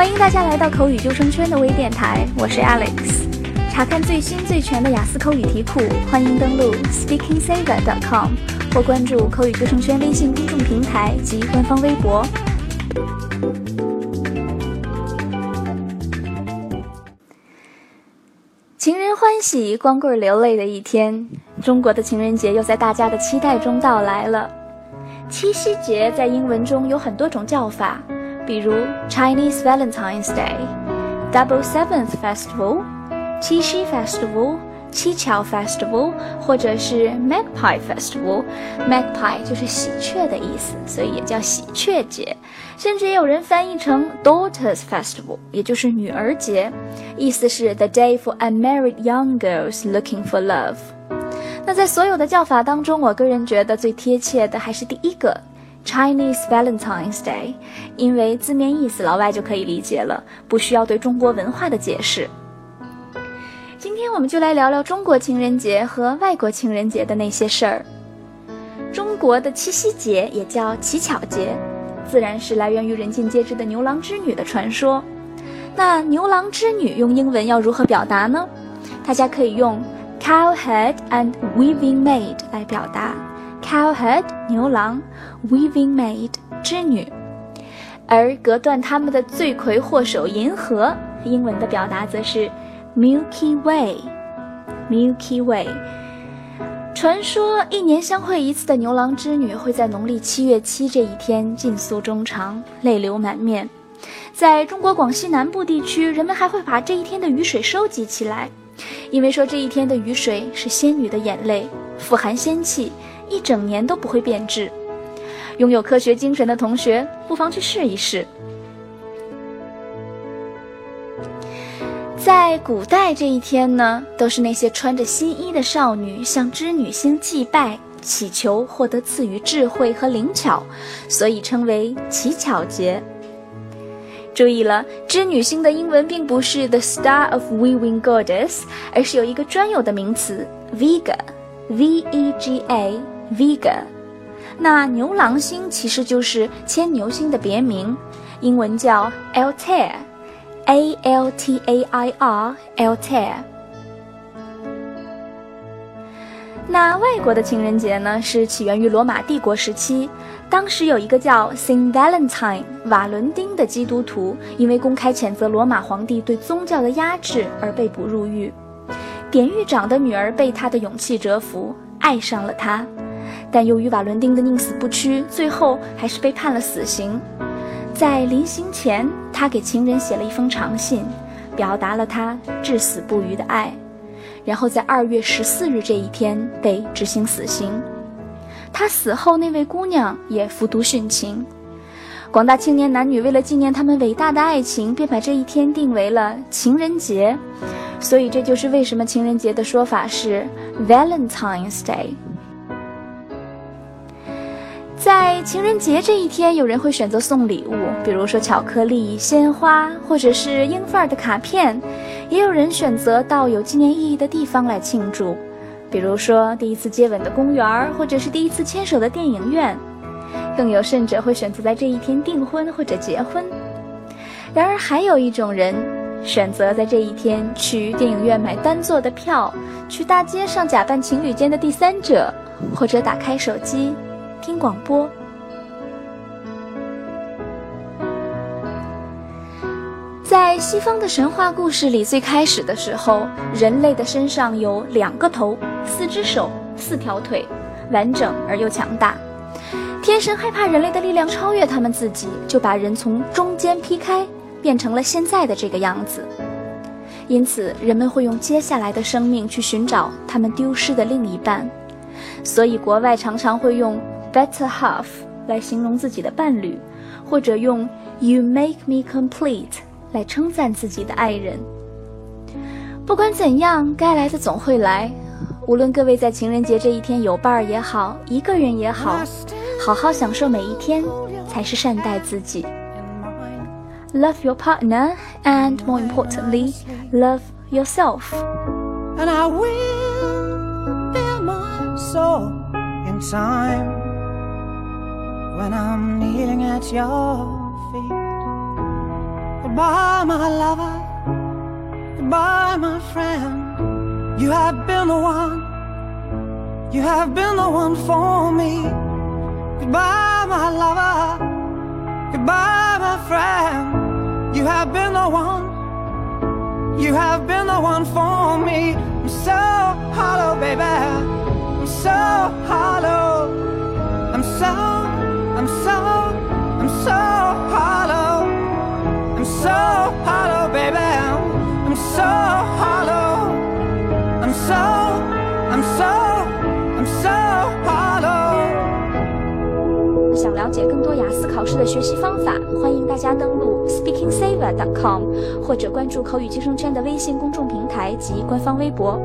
欢迎大家来到口语救生圈的微电台，我是 Alex。查看最新最全的雅思口语题库，欢迎登录 SpeakingSaver.com 或关注口语救生圈微信公众平台及官方微博。情人欢喜，光棍流泪的一天，中国的情人节又在大家的期待中到来了。七夕节在英文中有很多种叫法，如 Chinese Valentine's Day、Double Seventh Festival、七夕 Festival、七巧 Festival，或者是 Magpie Festival。Magpie 就是喜鹊的意思，所以也叫喜鹊节。甚至也有人翻译成 Daughters Festival，也就是女儿节，意思是 The day for unmarried young girls looking for love。那在所有的叫法当中，我个人觉得最贴切的还是第一个 Chinese Valentine's Day，因为字面意思老外就可以理解了，不需要对中国文化的解释。今天我们就来聊聊中国情人节和外国情人节的那些事儿。中国的七夕节也叫乞巧节，自然是来源于人尽皆知的牛郎织女的传说。那牛郎织女用英文要如何表达呢？大家可以用。Cowherd and weaving maid 来表达，Cowherd 牛郎，weaving maid 织女，而隔断他们的罪魁祸首银河，英文的表达则是 Milky Way，Milky Way。传说一年相会一次的牛郎织女会在农历七月七这一天尽诉衷肠，泪流满面。在中国广西南部地区，人们还会把这一天的雨水收集起来。因为说这一天的雨水是仙女的眼泪，富含仙气，一整年都不会变质。拥有科学精神的同学不妨去试一试。在古代这一天呢，都是那些穿着新衣的少女向织女星祭拜，祈求获得赐予智慧和灵巧，所以称为乞巧节。注意了，织女星的英文并不是 the star of weaving goddess，而是有一个专有的名词 Vega，V e g a Vega，。那牛郎星其实就是牵牛星的别名，英文叫 Altair，A-L-T-A-I-R，Altair。那外国的情人节呢，是起源于罗马帝国时期。当时有一个叫 Saint Valentine 瓦伦丁的基督徒，因为公开谴责罗马皇帝对宗教的压制而被捕入狱。典狱长的女儿被他的勇气折服，爱上了他，但由于瓦伦丁的宁死不屈，最后还是被判了死刑。在临行前，他给情人写了一封长信，表达了他至死不渝的爱，然后在二月十四日这一天被执行死刑。他死后，那位姑娘也服毒殉情。广大青年男女为了纪念他们伟大的爱情，便把这一天定为了情人节。所以，这就是为什么情人节的说法是 Valentine's Day。在情人节这一天，有人会选择送礼物，比如说巧克力、鲜花，或者是英范儿的卡片；也有人选择到有纪念意义的地方来庆祝。比如说，第一次接吻的公园，或者是第一次牵手的电影院，更有甚者会选择在这一天订婚或者结婚。然而，还有一种人选择在这一天去电影院买单座的票，去大街上假扮情侣间的第三者，或者打开手机听广播。在西方的神话故事里，最开始的时候，人类的身上有两个头。四只手，四条腿，完整而又强大。天神害怕人类的力量超越他们自己，就把人从中间劈开，变成了现在的这个样子。因此，人们会用接下来的生命去寻找他们丢失的另一半。所以，国外常常会用 better half 来形容自己的伴侣，或者用 you make me complete 来称赞自己的爱人。不管怎样，该来的总会来。无论各位在情人节这一天有伴儿也好，一个人也好，好好享受每一天，才是善待自己。Love your partner, and more importantly, love yourself. And I will be my soul in time when I'm kneeling at your feet. Goodbye. My lover. Goodbye, my friend. You have been the one. You have been the one for me. Goodbye, my lover. Goodbye, my friend. You have been the one. You have been the one for me. I'm so hollow, baby. I'm so hollow. I'm so, I'm so, hollow. I'm so hollow, baby. I'm so hollow. I'm so, I'm so, I'm so hollow. 想了解更多雅思考试的学习方法，欢迎大家登录 speakingsaver.com 或者关注口语提升圈的微信公众平台及官方微博。